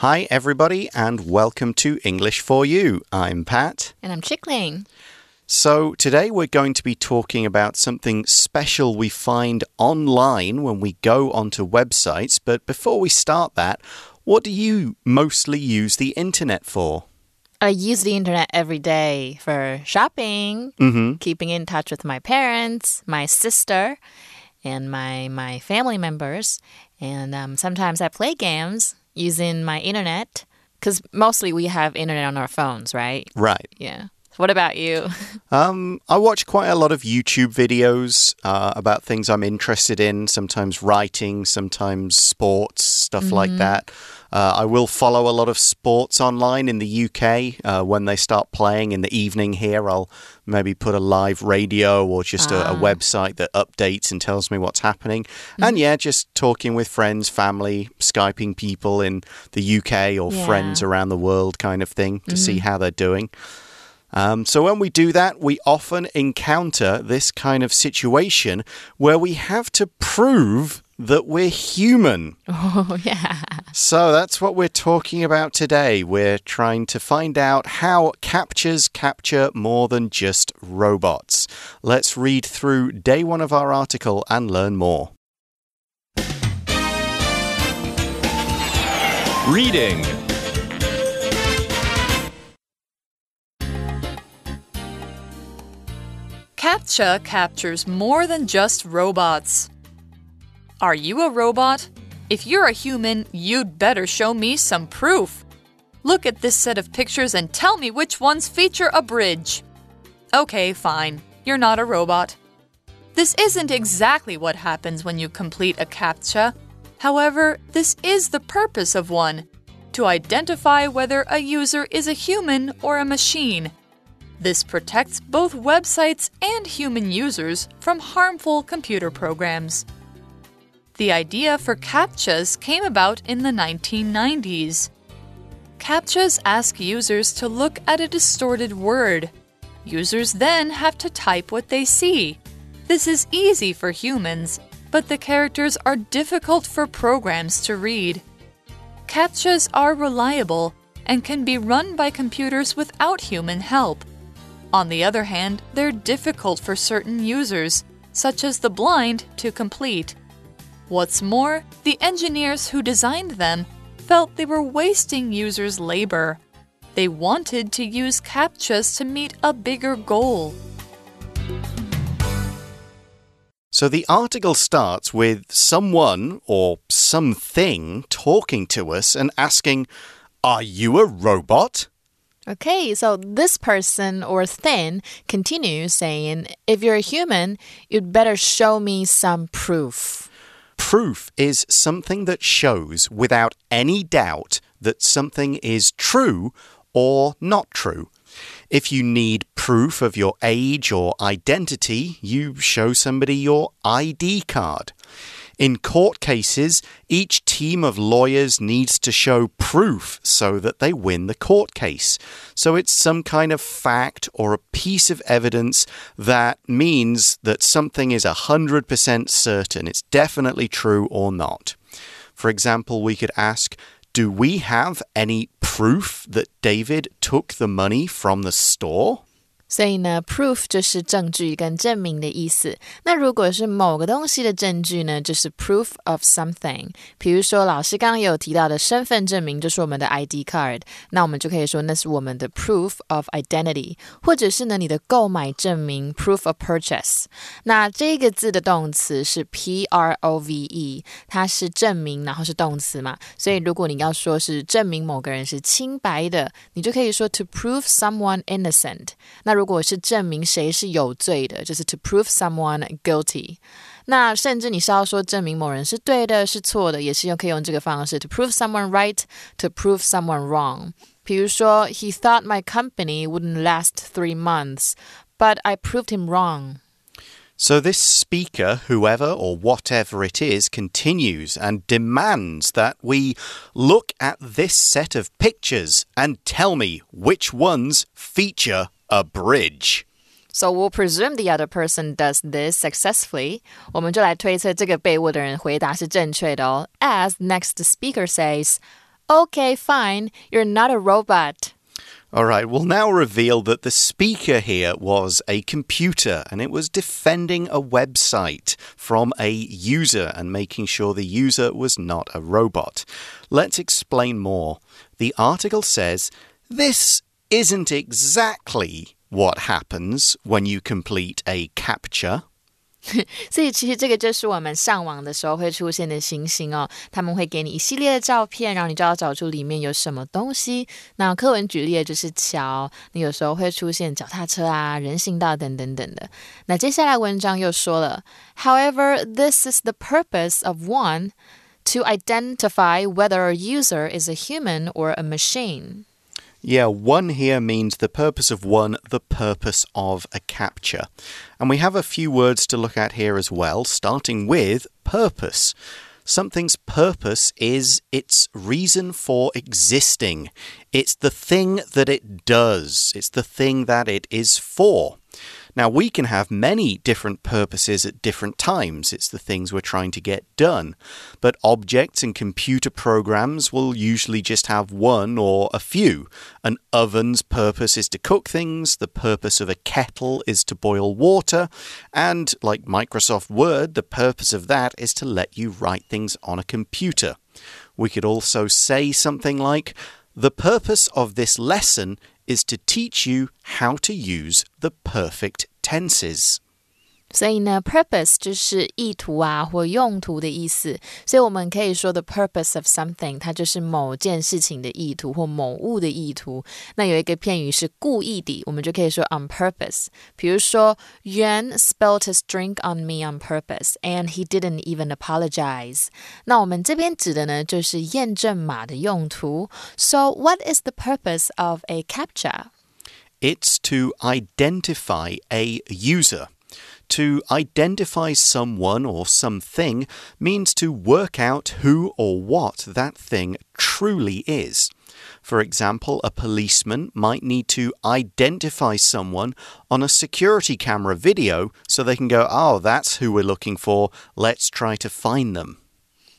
Hi, everybody, and welcome to English for You. I'm Pat. And I'm Chickling. So, today we're going to be talking about something special we find online when we go onto websites. But before we start that, what do you mostly use the internet for? I use the internet every day for shopping, Mm -hmm. keeping in touch with my parents, my sister, and my my family members. And um, sometimes I play games using my internet because mostly we have internet on our phones, right? Right. Yeah. What about you? Um, I watch quite a lot of YouTube videos uh, about things I'm interested in, sometimes writing, sometimes sports, stuff mm -hmm. like Mm-hmm. that. Uh, I will follow a lot of sports online in the UK. Uh, when they start playing in the evening here, I'll maybe put a live radio or just a, a Ah. website that updates and tells me what's happening. Mm-hmm. And yeah, just talking with friends, family, Skyping people in the UK or Yeah. friends around the world kind of thing to see Mm-hmm. how they're doing. Um, so, when we do that, we often encounter this kind of situation where we have to prove that we're human. oh, yeah. So, that's what we're talking about today. We're trying to find out how CAPTCHAs capture more than just robots. Let's read through day one of our article and learn more. Reading CAPTCHA captures more than just robots. Are you a robot? If you're a human, you'd better show me some proof. Look at this set of pictures and tell me which ones feature a bridge. Okay, fine. You're not a robot. This isn't exactly what happens when you complete a CAPTCHA. However, this is the purpose of one to identify whether a user is a human or a machine. This protects both websites and human users from harmful computer programs. The idea for CAPTCHAs came about in the 1990s. CAPTCHAs ask users to look at a distorted word. Users then have to type what they see. This is easy for humans, but the characters are difficult for programs to read. CAPTCHAs are reliable and can be run by computers without human help. On the other hand, they're difficult for certain users, such as the blind, to complete. What's more, the engineers who designed them felt they were wasting users' labor. They wanted to use CAPTCHAs to meet a bigger goal. So the article starts with someone or something talking to us and asking, Are you a robot? Okay, so this person or thing continues saying, if you're a human, you'd better show me some proof. Proof is something that shows without any doubt that something is true or not true. If you need proof of your age or identity, you show somebody your ID card. In court cases, each team of lawyers needs to show proof so that they win the court case. So it's some kind of fact or a piece of evidence that means that something is 100% certain. It's definitely true or not. For example, we could ask, do we have any proof that David took the money from the store? 所以呢，proof 就是证据跟证明的意思。那如果是某个东西的证据呢，就是 proof of something。比如说，老师刚刚有提到的身份证明，就是我们的 ID card，那我们就可以说那是我们的 proof of identity，或者是呢你的购买证明 proof of purchase。那这个字的动词是 P R O V E，它是证明，然后是动词嘛，所以如果你要说是证明某个人是清白的，你就可以说 to prove someone innocent。那如果是证明谁是有罪的，就是 to prove someone guilty。那甚至你是要说证明某人是对的，是错的，也是用可以用这个方式 to prove someone right，to prove someone wrong。比如说，He thought my company wouldn't last three months, but I proved him wrong. So this speaker, whoever or whatever it is, continues and demands that we look at this set of pictures and tell me which ones feature a bridge. So we'll presume the other person does this successfully. 我们就来推测这个被问的人回答是正确的哦。As next speaker says, Okay, fine. You're not a robot. All right, we'll now reveal that the speaker here was a computer and it was defending a website from a user and making sure the user was not a robot. Let's explain more. The article says this isn't exactly what happens when you complete a CAPTCHA. 所以其实这个就是我们上网的时候会出现的情形哦，他们会给你一系列的照片，然后你就要找出里面有什么东西。那课文举例的就是桥，那有时候会出现脚踏车啊、人行道等等等的。那接下来文章又说了，However, this is the purpose of one to identify whether a user is a human or a machine. Yeah, one here means the purpose of one, the purpose of a CAPTCHA. And we have a few words to look at here as well, starting with purpose. Something's purpose is its reason for existing. It's the thing that it does, it's the thing that it is for. Now, we can have many different purposes at different times. It's the things we're trying to get done. But objects and computer programs will usually just have one or a few. An oven's purpose is to cook things, the purpose of a kettle is to boil water, and like Microsoft Word, the purpose of that is to let you write things on a computer. We could also say something like, the purpose of this lesson is to teach you how to use the perfect tenses. 所以呢，purpose 就是意图啊或用途的意思。所以我们可以说 the purpose of something，它就是某件事情的意图或某物的意图。那有一个片语是故意的，我们就可以说 on purpose。比如说，Yuan spilled his drink on me on purpose，and he didn't even apologize。那我们这边指的呢，就是验证码的用途。So what is the purpose of a captcha? It's to identify a user. To identify someone or something means to work out who or what that thing truly is. For example, a policeman might need to identify someone on a security camera video so they can go, oh, that's who we're looking for. Let's try to find them.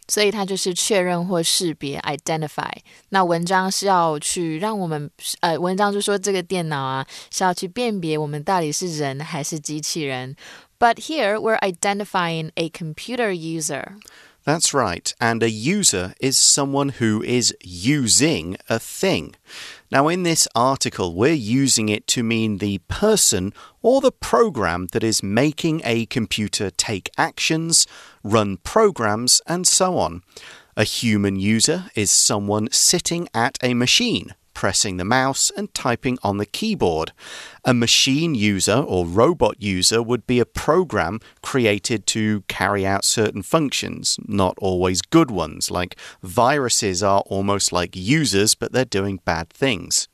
所以它就是确认或识别 （identify）。那文章是要去让我们，呃，文章就说这个电脑啊是要去辨别我们到底是人还是机器人。But here we're identifying a computer user. That's right. And a user is someone who is using a thing. Now, in this article, we're using it to mean the person or the program that is making a computer take actions, run programs, and so on. A human user is someone sitting at a machine pressing the mouse and typing on the keyboard. A machine user or robot user would be a program created to carry out certain functions, not always good ones, like viruses are almost like users, but they're doing bad things.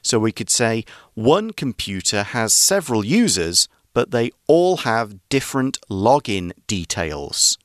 So we could say one computer has several users, but they all have different login details.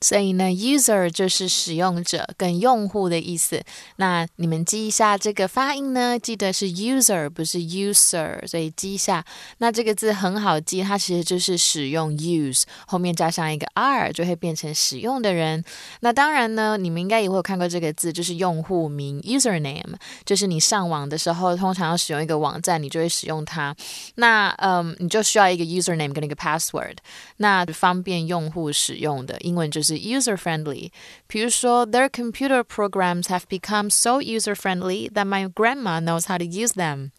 所以呢，user 就是使用者跟用户的意思。那你们记一下这个发音呢，记得是 user 不是 user，所以记一下。那这个字很好记，它其实就是使用 use 后面加上一个 r 就会变成使用的人。那当然呢，你们应该也会有看过这个字，就是用户名 username，就是你上网的时候通常要使用一个网站，你就会使用它。那嗯，你就需要一个 username 跟一个 password，那方便用户使用的英文就是。是 user friendly。比如说，Their computer programs have become so user friendly that my grandma knows how to use them.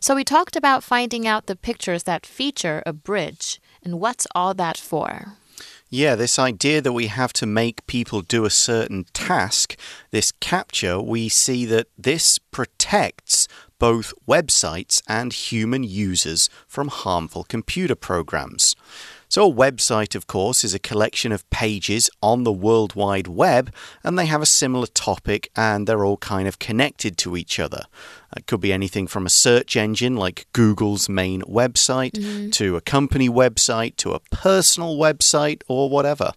So we talked about finding out the pictures that feature a bridge and what's all that for. Yeah, this idea that we have to make people do a certain task, this CAPTCHA, we see that this protects both websites and human users from harmful computer programs. So, a website, of course, is a collection of pages on the World Wide Web, and they have a similar topic and they're all kind of connected to each other. It could be anything from a search engine like Google's main website mm -hmm. to a company website to a personal website or whatever.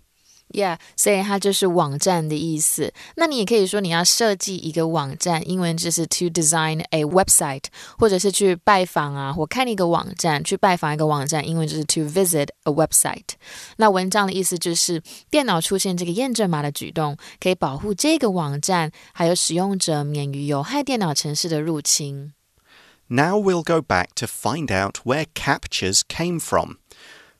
Yeah，所以它就是网站的意思。那你也可以说你要设计一个网站，英文就是 to design a website，或者是去拜访啊，或看一个网站，去拜访一个网站，英文就是 to visit a website。那文章的意思就是电脑出现这个验证码的举动，可以保护这个网站还有使用者免于有害电脑程式的入侵。Now we'll go back to find out where CAPTCHAs came from.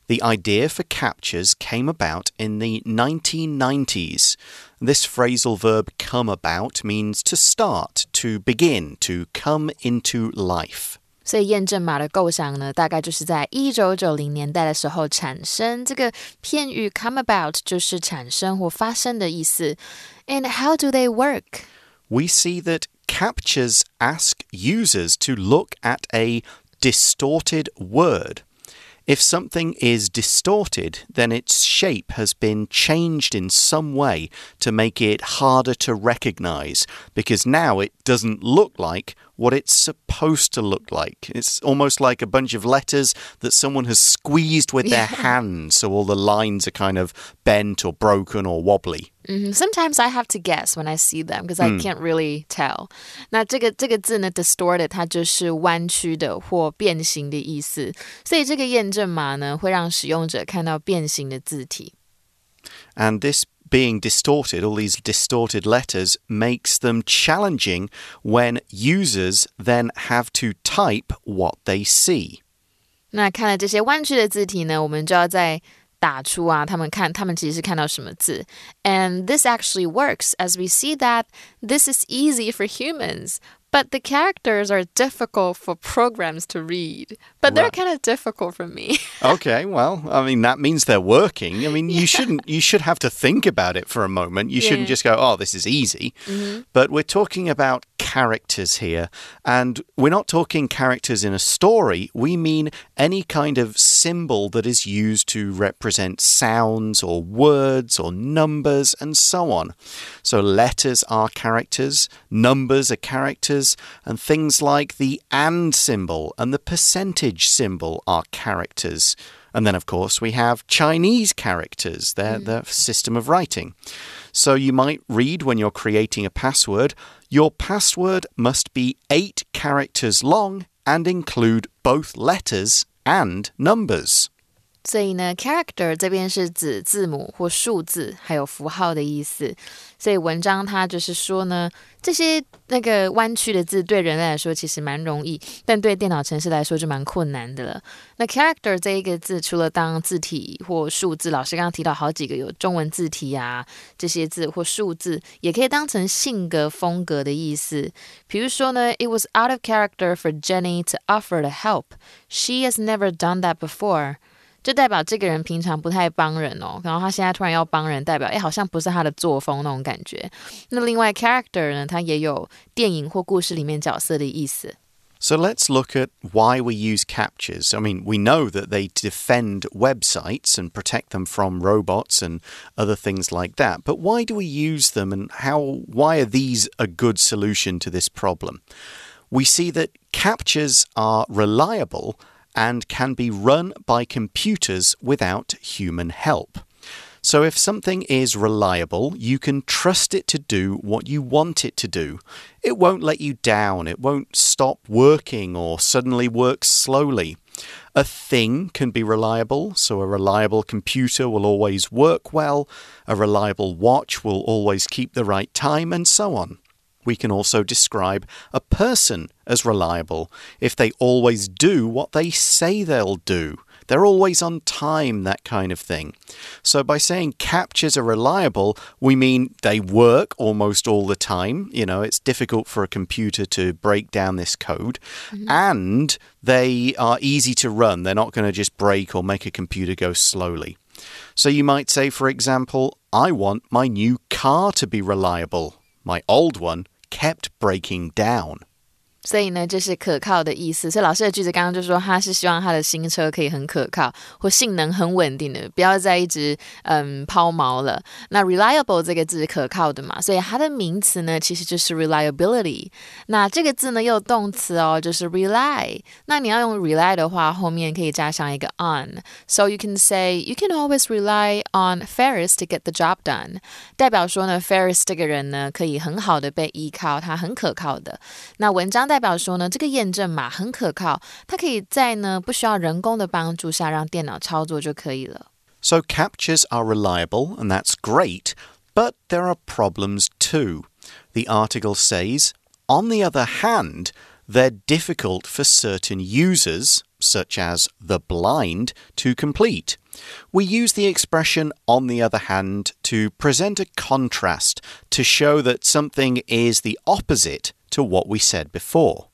The idea for CAPTCHAs came about in the 1990s. This phrasal verb come about means to start, to begin, to come into life. 所以验证码的构想呢，大概就是在一九九零年代的时候产生。这个片语 come about 就是产生或发生的意思。And how do they work? We see that CAPTCHAs ask users to look at a distorted word. If something is distorted, then its shape has been changed in some way to make it harder to recognize because now it doesn't look like what it's supposed to look like. It's almost like a bunch of letters that someone has squeezed with their hand, so all the lines are kind of bent or broken or wobbly. Mm -hmm. Sometimes I have to guess when I see them because I can't really tell. 那这个这个字呢，distorted 它就是弯曲的或变形的意思，所以这个验证码呢会让使用者看到变形的字体。And this being distorted, all these distorted letters, makes them challenging when users then have to type what they see. 那看了这些弯曲的字体呢，我们就要在 打出啊，他们看他们其实是看到什么字。And this actually works as we see that this is easy for humans. But the characters are difficult for programs to read. But they're kind of difficult for me. okay, well, I mean that means they're working. I mean, you shouldn't you should have to think about it for a moment. You yeah. shouldn't just go, "Oh, this is easy." Mm -hmm. But we're talking about characters here, and we're not talking characters in a story. We mean any kind of symbol that is used to represent sounds or words or numbers and so on. So letters are characters, numbers are characters and things like the and symbol and the percentage symbol are characters. And then, of course, we have Chinese characters, they're mm. the system of writing. So you might read when you're creating a password, your password must be eight characters long and include both letters and numbers. 所以呢，character 这边是指字母或数字，还有符号的意思。所以文章它就是说呢，这些那个弯曲的字对人类来说其实蛮容易，但对电脑程式来说就蛮困难的了。那 character 这一个字，除了当字体或数字，老师刚刚提到好几个有中文字体啊，这些字或数字，也可以当成性格风格的意思。比如说呢，It was out of character for Jenny to offer to help. She has never done that before. 就代表这个人平常不太帮人哦，然后他现在突然要帮人，代表哎好像不是他的作风那种感觉。那另外 character 呢，它也有电影或故事里面角色的意思。So let's look at why we use CAPTCHAs. I mean, we know that they defend websites and protect them from robots and other things like that. But why do we use them and how why are these a good solution to this problem? We see that CAPTCHAs are reliable and can be run by computers without human help. So, if something is reliable, you can trust it to do what you want it to do. It won't let you down, it won't stop working or suddenly work slowly. A thing can be reliable, so a reliable computer will always work well, a reliable watch will always keep the right time, and so on. We can also describe a person as reliable if they always do what they say they'll do. They're always on time, that kind of thing. So, by saying CAPTCHAs are reliable, we mean they work almost all the time. You know, it's difficult for a computer to break down this code. Mm -hmm. And they are easy to run. They're not going to just break or make a computer go slowly. So, you might say, for example, I want my new car to be reliable. My old one kept breaking down. 所以呢，这是可靠的意思。所以老师的句子刚刚就说，他是希望他的新车可以很可靠，或性能很稳定的，不要再一直嗯抛锚了。那 reliable 这个字是可靠的嘛，所以它的名词呢其实就是 reliability。那这个字呢又动词哦，就是 rely。那你要用 rely 的话，后面可以加上一个 on。So you can say you can always rely on Ferris to get the job done。代表说呢，Ferris 这个人呢可以很好的被依靠，他很可靠的。那文章代表说呢，这个验证码很可靠，它可以在呢不需要人工的帮助下让电脑操作就可以了。So CAPTCHAs are reliable, and that's great, but there are problems too. The article says, on the other hand, they're difficult for certain users, such as the blind, to complete. We use the expression, on the other hand, to present a contrast to show that something is the opposite to what we said before.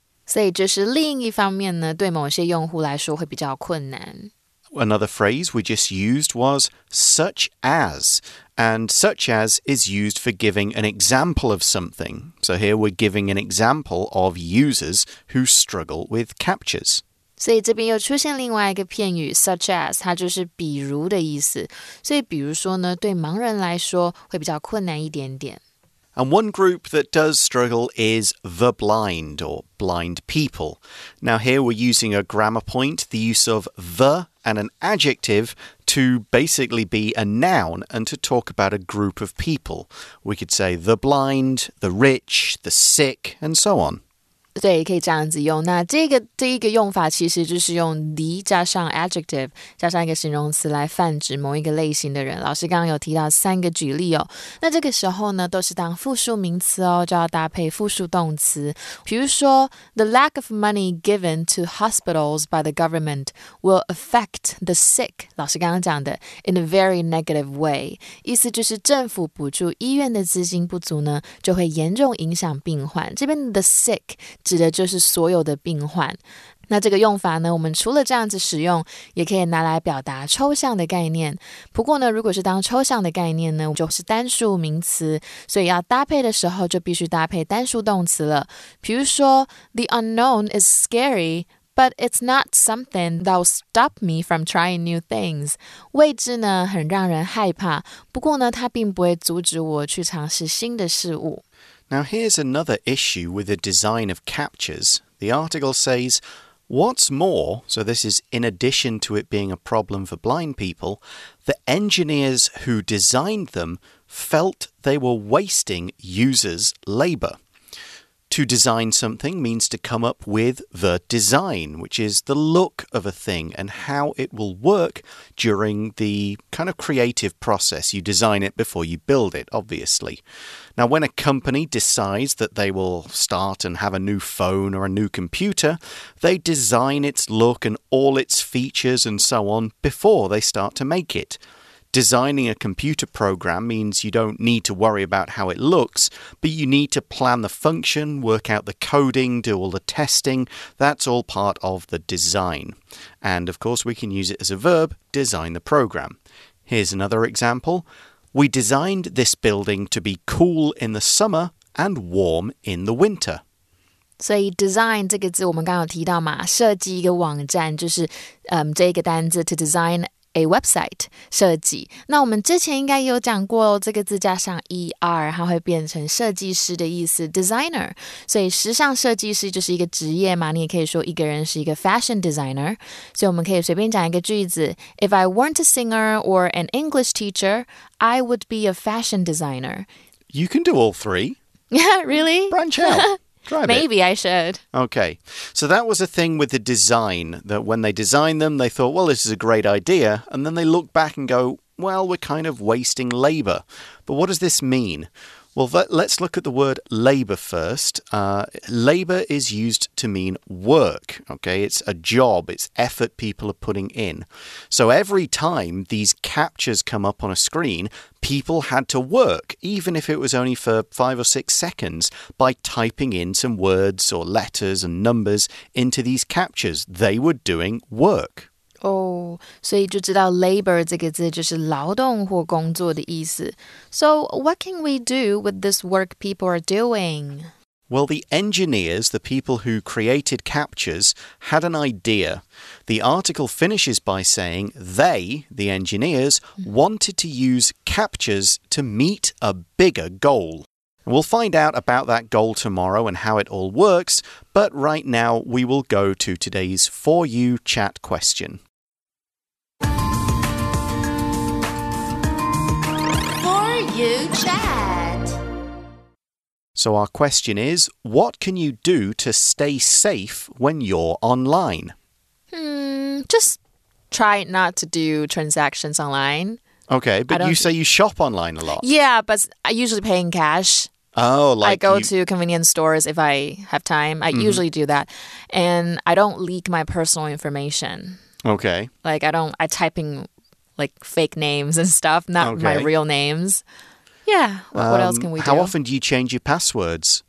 another phrase we just used was such as, and such as is used for giving an example of something. So here we're giving an example of users who struggle with CAPTCHAs. 所以这边又出现另外一个片语 such as，它就是比如的意思。所以比如说呢，对盲人来说会比较困难一点点。And one group that does struggle is the blind or blind people. Now, here we're using a grammar point, the use of the and an adjective to basically be a noun and to talk about a group of people. We could say the blind, the rich, the sick, and so on. 对，可以这样子用。那这个这一个用法其实就是用 the 加上 adjective 加上一个形容词来泛指某一个类型的人。老师刚刚有提到三个举例哦。那这个时候呢，都是当复数名词哦，就要搭配复数动词。比如说，the lack of money given to hospitals by the government will affect the sick。老师刚刚讲的 in a very negative way，意思就是政府补助医院的资金不足呢，就会严重影响病患。这边 the sick。指的就是所有的病患。那这个用法呢，我们除了这样子使用，也可以拿来表达抽象的概念。不过呢，如果是当抽象的概念呢，就是单数名词，所以要搭配的时候就必须搭配单数动词了。比如说，The unknown is scary。But it's not something that will stop me from trying new things。未知呢，很让人害怕。不过呢，它并不会阻止我去尝试新的事物。Now, here's another issue with the design of CAPTCHAs. The article says, What's more, so this is in addition to it being a problem for blind people, the engineers who designed them felt they were wasting users' labour. To design something means to come up with the design, which is the look of a thing and how it will work during the kind of creative process. You design it before you build it, obviously. Now, when a company decides that they will start and have a new phone or a new computer, they design its look and all its features and so on before they start to make it. Designing a computer program means you don't need to worry about how it looks, but you need to plan the function, work out the coding, do all the testing. That's all part of the design. And of course, we can use it as a verb design the program. Here's another example. We designed this building to be cool in the summer and warm in the winter. 所以 design 这个字我们刚刚有提到嘛，设计一个网站就是嗯这个单字 to design a website 设计，那我们之前应该有讲过，这个字加上 er，它会变成设计师的意思，designer。所以时尚设计师就是一个职业嘛，你也可以说一个人是一个 fashion designer。所以我们可以随便讲一个句子：If I weren't a singer or an English teacher, I would be a fashion designer. You can do all three. Yeah, really? Branch out. Try Maybe it. I should. Okay. So that was a thing with the design that when they designed them, they thought, well, this is a great idea. And then they look back and go, well, we're kind of wasting labor. But what does this mean? Well, let's look at the word labor first. Uh, labor is used to mean work, okay? It's a job, it's effort people are putting in. So every time these CAPTCHAs come up on a screen, people had to work, even if it was only for five or six seconds, by typing in some words or letters and numbers into these CAPTCHAs. They were doing work. 哦，所以就知道 labor 这个字就是劳动或工作的意思。So what can we do with this work people are doing? Well, the engineers, the people who created CAPTCHAs, had an idea. The article finishes by saying they, the engineers, wanted to use CAPTCHAs to meet a bigger goal. We'll find out about that goal tomorrow and how it all works, but right now we will go to today's For You chat question. You chat. So, our question is what can you do to stay safe when you're online? Hmm, just try not to do transactions online. Okay, but you say you shop online a lot. Yeah, but I usually pay in cash. Oh, like I go you- to convenience stores if I have time. I usually do that. And I don't leak my personal information. Okay. Like I don't I type in like fake names and stuff, not my real names. Yeah. What, what else Um, can we How do? How often do you change your passwords?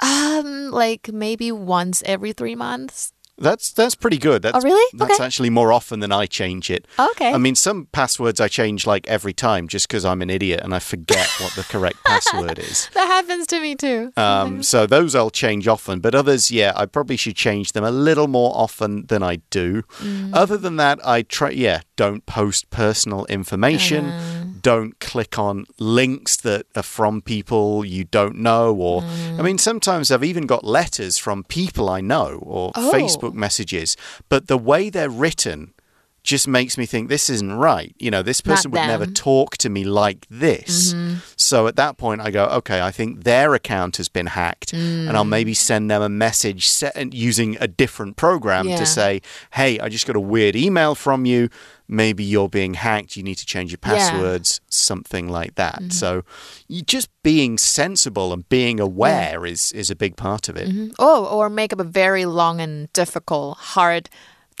Um, like maybe once every three months. That's that's pretty good. That's, Oh, really? That's Okay. actually more often than I change it. Okay. I mean, some passwords I change like every time just because I'm an idiot and I forget what the correct password is. that happens to me too. Um, so those I'll change often, but others, yeah, I probably should change them a little more often than I do. Mm. Other than that, I try, yeah, don't post personal information. Uh-huh. Don't click on links that are from people you don't know. Or, Mm. I mean, sometimes I've even got letters from people I know or Oh. Facebook messages, but the way they're written just makes me think this isn't right. You know, this person would never talk to me like this. Mm-hmm. So at that point, I go, okay, I think their account has been hacked, and I'll mm. maybe send them a message set, using a different program Yeah. to say, hey, I just got a weird email from you. Maybe you're being hacked. You need to change your Yeah. passwords, something like that. Mm-hmm. So, you just being sensible and being aware is is a big part of it. Mm-hmm. Oh, or make up a very long and difficult, hard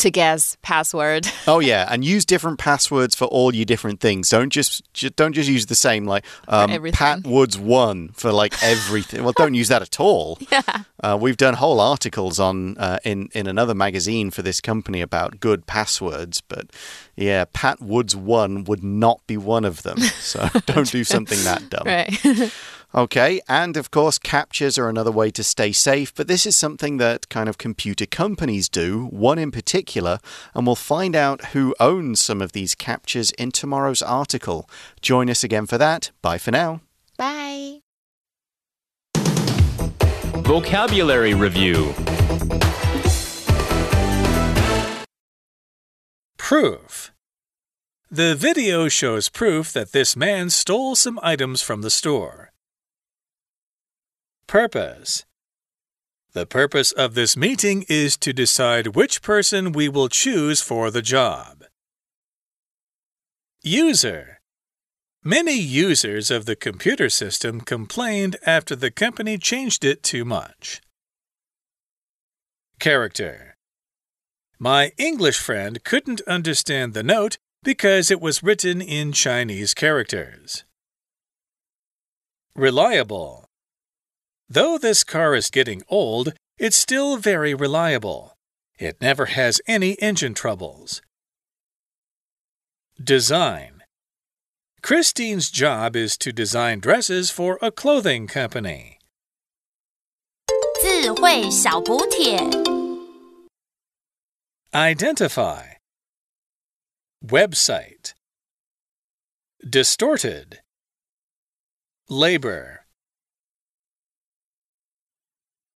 to guess password. Oh yeah, and use different passwords for all your different things. Don't just, ju- don't just use the same like um. Pat Woods one for like everything. well, don't use that at all. yeah. Uh, we've done whole articles on uh, in in another magazine for this company about good passwords, but yeah, Pat Woods one would not be one of them. So don't do something that dumb. Right. Okay, and of course, CAPTCHAs are another way to stay safe, but this is something that kind of computer companies do, one in particular, and we'll find out who owns some of these CAPTCHAs in tomorrow's article. Join us again for that. Bye for now. Bye. Vocabulary Review Proof. The video shows proof that this man stole some items from the store. Purpose. The purpose of this meeting is to decide which person we will choose for the job. User. Many users of the computer system complained after the company changed it too much. Character. My English friend couldn't understand the note because it was written in Chinese characters. Reliable. Though this car is getting old, it's still very reliable. It never has any engine troubles. Design. Christine's job is to design dresses for a clothing company. 智慧小补帖。 Identify. Website. Distorted. Labor.